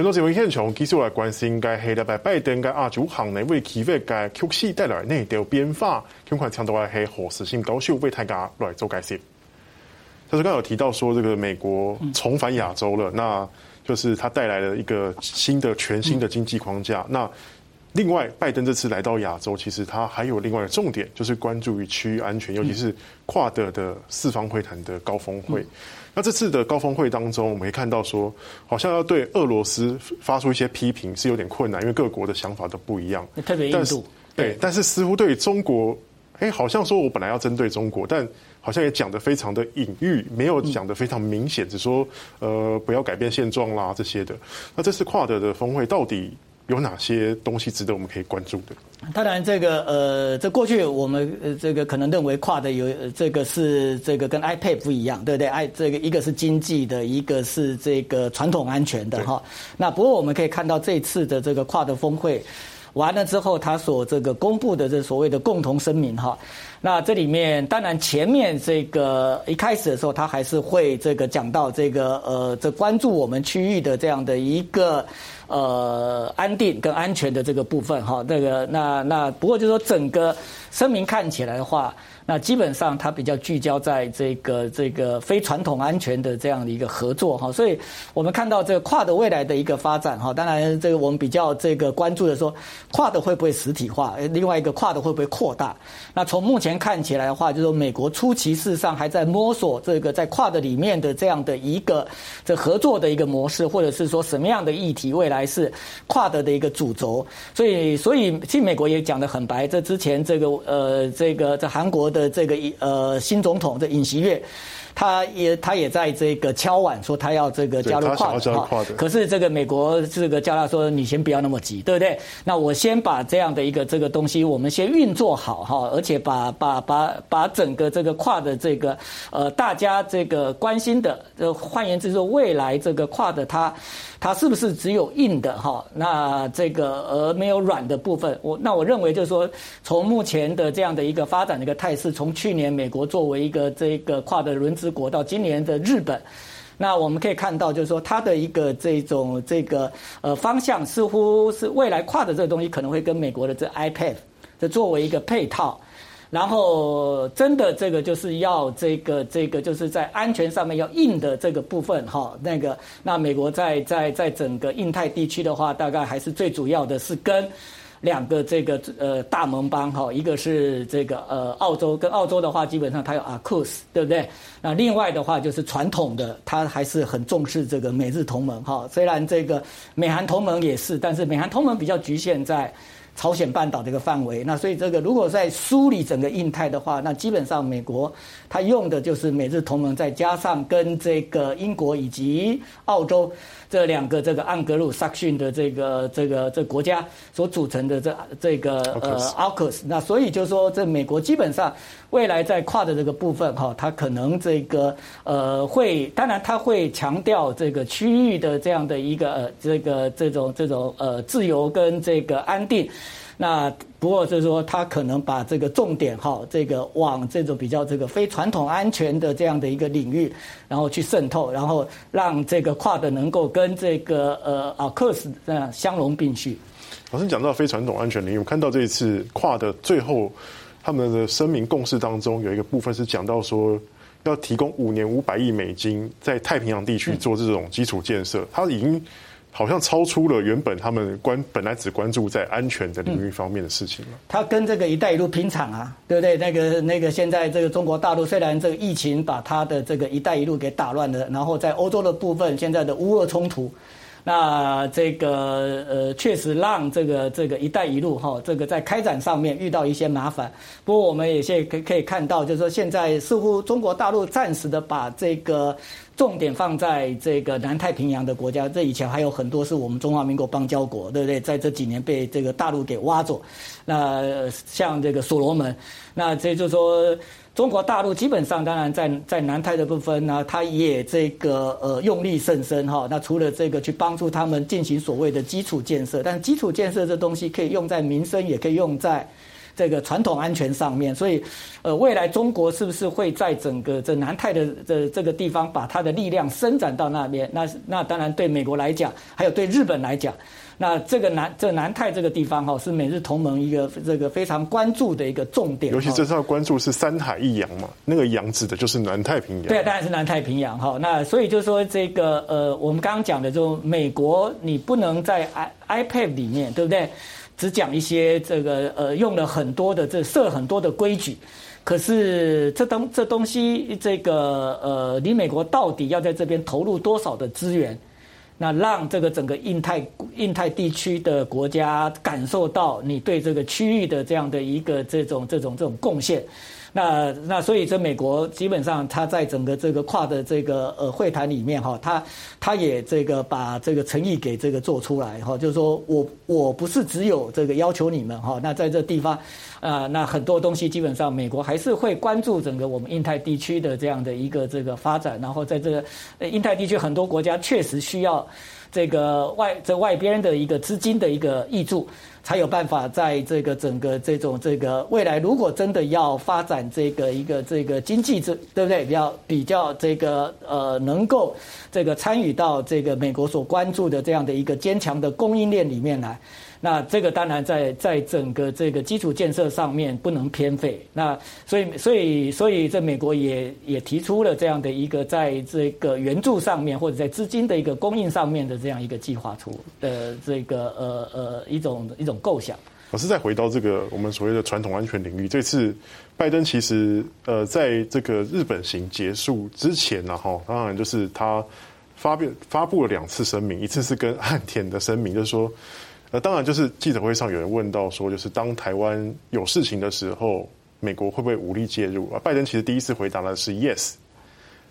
全都是为现场，其实我来关心，该系礼拜拜登该亚洲行内为企业该趋势带来哪条变化？尽快抢到来系何时性高手为大家来做解释。他是刚刚有提到说，这个美国重返亚洲了，那就是它带来了一个新的、全新的经济框架。那另外，拜登这次来到亚洲，其实他还有另外的重点，就是关注于区域安全，尤其是跨德的四方会谈的高峰会。那这次的高峰会当中，我们可以看到说，好像要对俄罗斯发出一些批评是有点困难，因为各国的想法都不一样。特别印度，对，但是似乎对中国，哎，好像说我本来要针对中国，但好像也讲得非常的隐喻，没有讲得非常明显，只说呃不要改变现状啦这些的。那这次跨德的峰会到底有哪些东西值得我们可以关注的？当然，这个呃，这过去我们呃这个可能认为跨的有这个是这个跟 iPad 不一样，对不对？I 这个一个是经济的，一个是这个传统安全的哈。那不过我们可以看到这次的这个跨的峰会完了之后，他所这个公布的这所谓的共同声明哈。那这里面当然前面这个一开始的时候，他还是会这个讲到这个呃这关注我们区域的这样的一个。呃，安定跟安全的这个部分哈，那个那那不过就是说整个声明看起来的话，那基本上它比较聚焦在这个这个非传统安全的这样的一个合作哈，所以我们看到这个跨的未来的一个发展哈，当然这个我们比较这个关注的说跨的会不会实体化，另外一个跨的会不会扩大？那从目前看起来的话，就是说美国初期事上还在摸索这个在跨的里面的这样的一个这合作的一个模式，或者是说什么样的议题未来。是跨的的一个主轴，所以所以其实美国也讲得很白，这之前这个呃这个在韩国的这个呃新总统的尹锡悦。他也他也在这个敲碗说他要这个加入跨的，可是这个美国这个叫他说，你先不要那么急，对不对？那我先把这样的一个这个东西我们先运作好哈，而且把把把把整个这个跨的这个呃大家这个关心的，呃换言之说未来这个跨的它它是不是只有硬的哈？那这个而没有软的部分，我那我认为就是说从目前的这样的一个发展的一个态势，从去年美国作为一个这个跨的轮值。国到今年的日本，那我们可以看到，就是说它的一个这种这个呃方向，似乎是未来跨的这个东西可能会跟美国的这 iPad 这作为一个配套，然后真的这个就是要这个这个就是在安全上面要硬的这个部分哈，那个那美国在在在整个印太地区的话，大概还是最主要的是跟。两个这个呃大盟邦哈，一个是这个呃澳洲，跟澳洲的话，基本上它有 AUKUS，对不对？那另外的话就是传统的，它还是很重视这个美日同盟哈。虽然这个美韩同盟也是，但是美韩同盟比较局限在。朝鲜半岛这个范围，那所以这个如果在梳理整个印太的话，那基本上美国它用的就是美日同盟，再加上跟这个英国以及澳洲这两个这个盎格鲁撒克逊的这个这个这个国家所组成的这这个呃 AUKUS，那所以就是说这美国基本上未来在跨的这个部分哈，它可能这个呃会，当然它会强调这个区域的这样的一个呃这个这种这种呃自由跟这个安定。那不过就是说，他可能把这个重点哈，这个往这种比较这个非传统安全的这样的一个领域，然后去渗透，然后让这个跨的能够跟这个呃啊克斯这样相容并蓄。老师讲到非传统安全领域，我看到这一次跨的最后他们的声明共识当中有一个部分是讲到说，要提供五年五百亿美金在太平洋地区做这种基础建设，他已经。好像超出了原本他们关本来只关注在安全的领域方面的事情了。他跟这个“一带一路”拼场啊，对不对？那个那个，现在这个中国大陆虽然这个疫情把他的这个“一带一路”给打乱了，然后在欧洲的部分，现在的乌俄冲突，那这个呃，确实让这个这个“一带一路”哈，这个在开展上面遇到一些麻烦。不过我们也现可可以看到，就是说现在似乎中国大陆暂时的把这个。重点放在这个南太平洋的国家，这以前还有很多是我们中华民国邦交国，对不对？在这几年被这个大陆给挖走。那像这个所罗门，那这就是说，中国大陆基本上当然在在南太的部分呢，它也这个呃用力甚深哈。那除了这个去帮助他们进行所谓的基础建设，但是基础建设这东西可以用在民生，也可以用在这个传统安全上面，所以呃，未来中国是不是会在整个这南太的这这个地方把它的力量伸展到那边？那那当然对美国来讲，还有对日本来讲。那这个南这南太这个地方哈，是美日同盟一个这个非常关注的一个重点。尤其这次要关注是三海一洋嘛，那个洋指的就是南太平洋。对，当然是南太平洋哈。那所以就是说这个呃，我们刚刚讲的，就美国你不能在 i iPad 里面，对不对？只讲一些这个呃，用了很多的这设很多的规矩，可是这东这东西这个呃，你美国到底要在这边投入多少的资源？那让这个整个印太印太地区的国家感受到你对这个区域的这样的一个这种这种这种贡献。那那所以这美国基本上他在整个这个跨的这个呃会谈里面哈，他他也这个把这个诚意给这个做出来哈，就是说我我不是只有这个要求你们哈，那在这地方啊，那很多东西基本上美国还是会关注整个我们印太地区的这样的一个这个发展，然后在这个印太地区很多国家确实需要这个外这外边的一个资金的一个挹注。才有办法在这个整个这种这个未来，如果真的要发展这个一个这个经济，这对不对？比较比较这个呃，能够这个参与到这个美国所关注的这样的一个坚强的供应链里面来。那这个当然在在整个这个基础建设上面不能偏废。那所以所以所以这美国也也提出了这样的一个在这个援助上面或者在资金的一个供应上面的这样一个计划出的这个呃呃一种一种构想。老师再回到这个我们所谓的传统安全领域，这次拜登其实呃在这个日本行结束之前呢，哈，当然就是他发表发布了两次声明，一次是跟岸田的声明，就是说。那当然，就是记者会上有人问到说，就是当台湾有事情的时候，美国会不会武力介入？啊，拜登其实第一次回答的是 yes。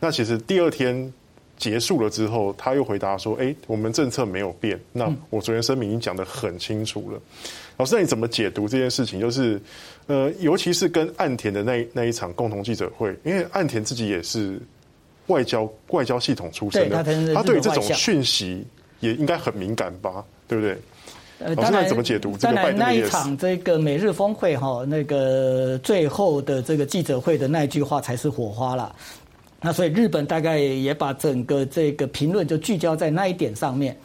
那其实第二天结束了之后，他又回答说：“哎，我们政策没有变。”那我昨天声明已经讲得很清楚了。老师，那你怎么解读这件事情？就是呃，尤其是跟岸田的那那一场共同记者会，因为岸田自己也是外交外交系统出身的，他对这种讯息也应该很敏感吧？对不对？呃，当然，怎么解读？当然，那一场这个美日峰会哈，那个最后的这个记者会的那一句话才是火花了。那所以日本大概也把整个这个评论就聚焦在那一点上面。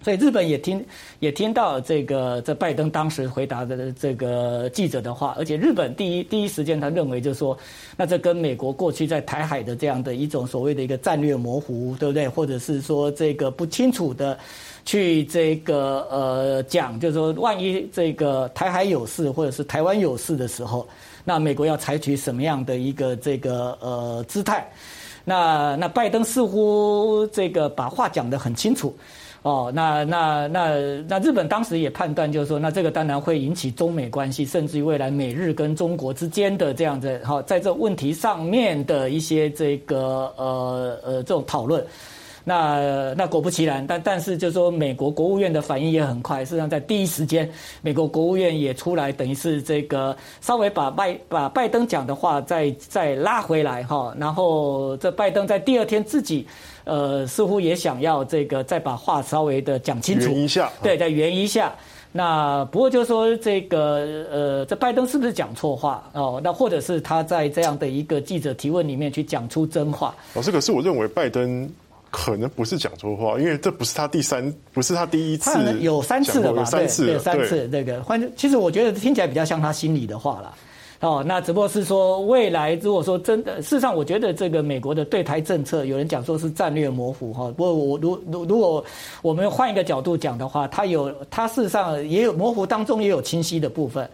所以日本也听也听到这个这拜登当时回答的这个记者的话，而且日本第一第一时间他认为就是说，那这跟美国过去在台海的这样的一种所谓的一个战略模糊，对不对？或者是说这个不清楚的。去这个呃讲，就是说，万一这个台海有事或者是台湾有事的时候，那美国要采取什么样的一个这个呃姿态？那那拜登似乎这个把话讲得很清楚哦。那那那那日本当时也判断，就是说，那这个当然会引起中美关系，甚至于未来美日跟中国之间的这样子哈，在这问题上面的一些这个呃呃这种讨论。那那果不其然，但但是就是说，美国国务院的反应也很快。事实上，在第一时间，美国国务院也出来，等于是这个稍微把拜把拜登讲的话再再拉回来哈。然后这拜登在第二天自己，呃，似乎也想要这个再把话稍微的讲清楚一下，对，再圆一下。那不过就是说，这个呃，这拜登是不是讲错话哦？那或者是他在这样的一个记者提问里面去讲出真话？老师，可是我认为拜登。可能不是讲错话，因为这不是他第三，不是他第一次，有三次了吧？三次三次。这个，反正其实我觉得听起来比较像他心里的话了。哦，那只不过是说，未来如果说真的，事实上，我觉得这个美国的对台政策，有人讲说是战略模糊哈。不过我如如如果我们换一个角度讲的话，它有它事实上也有模糊当中也有清晰的部分。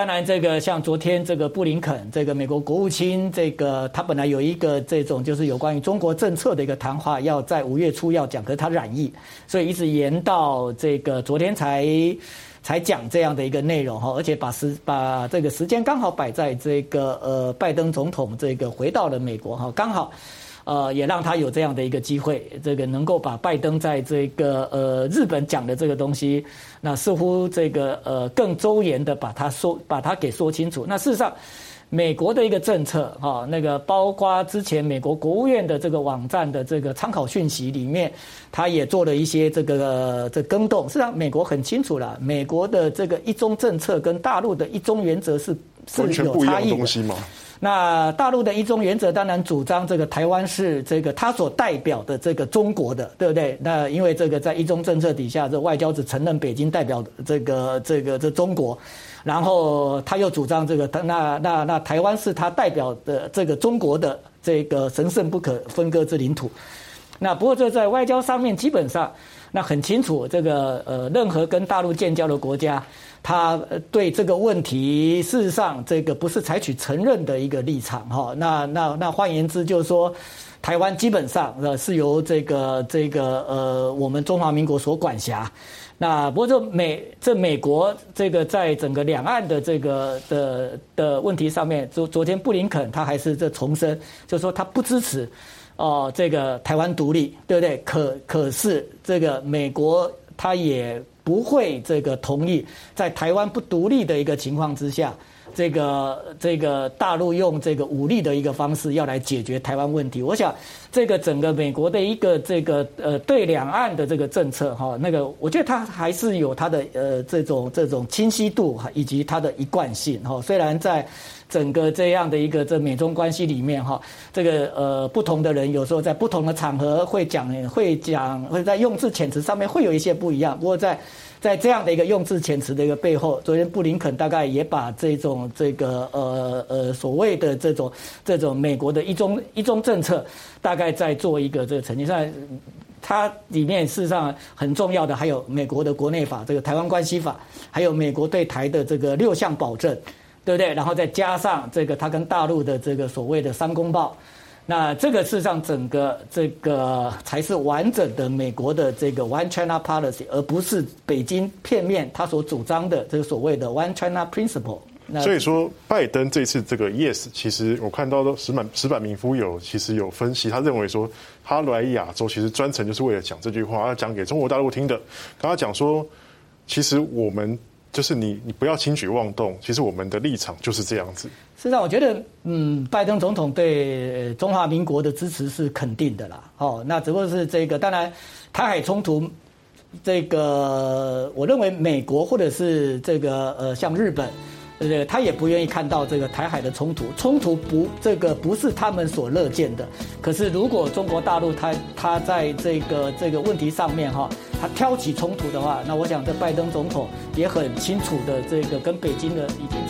当然，这个像昨天这个布林肯，这个美国国务卿，这个他本来有一个这种就是有关于中国政策的一个谈话，要在五月初要讲，可是他染疫，所以一直延到这个昨天才才讲这样的一个内容哈，而且把时把这个时间刚好摆在这个呃拜登总统这个回到了美国哈，刚好。呃，也让他有这样的一个机会，这个能够把拜登在这个呃日本讲的这个东西，那似乎这个呃更周延的把它说，把它给说清楚。那事实上，美国的一个政策哈，那个包括之前美国国务院的这个网站的这个参考讯息里面，他也做了一些这个这更动。实际上，美国很清楚了，美国的这个一中政策跟大陆的一中原则是是有差异的东西吗。那大陆的一中原则当然主张这个台湾是这个他所代表的这个中国的，对不对？那因为这个在一中政策底下，这外交只承认北京代表这个这个这中国，然后他又主张这个那那那台湾是他代表的这个中国的这个神圣不可分割之领土。那不过这在外交上面基本上那很清楚，这个呃任何跟大陆建交的国家。他对这个问题，事实上这个不是采取承认的一个立场哈。那那那换言之，就是说，台湾基本上呃是由这个这个呃我们中华民国所管辖。那不过这美这美国这个在整个两岸的这个的的问题上面，昨昨天布林肯他还是这重申，就是说他不支持哦这个台湾独立，对不对？可可是这个美国他也。不会这个同意在台湾不独立的一个情况之下，这个这个大陆用这个武力的一个方式要来解决台湾问题。我想这个整个美国的一个这个呃对两岸的这个政策哈，那个我觉得它还是有它的呃这种这种清晰度，以及它的一贯性哈。虽然在整个这样的一个这美中关系里面哈，这个呃不同的人有时候在不同的场合会讲会讲会在用字遣词上面会有一些不一样。不过在在这样的一个用字遣词的一个背后，昨天布林肯大概也把这种这个呃呃所谓的这种这种美国的一中一中政策，大概在做一个这个澄清上，它里面事实上很重要的还有美国的国内法这个台湾关系法，还有美国对台的这个六项保证。对不对？然后再加上这个，他跟大陆的这个所谓的三公报，那这个事实上整个这个才是完整的美国的这个 One China Policy，而不是北京片面他所主张的这个所谓的 One China Principle。所以说，拜登这次这个 Yes，其实我看到的石板石板民夫有其实有分析，他认为说他来亚洲其实专程就是为了讲这句话，要讲给中国大陆听的。跟他讲说，其实我们。就是你，你不要轻举妄动。其实我们的立场就是这样子。事实上，我觉得，嗯，拜登总统对中华民国的支持是肯定的啦。哦，那只不过是这个，当然，台海冲突，这个我认为美国或者是这个呃，像日本。对对？他也不愿意看到这个台海的冲突，冲突不，这个不是他们所乐见的。可是，如果中国大陆他他在这个这个问题上面哈，他挑起冲突的话，那我想这拜登总统也很清楚的这个跟北京的已经。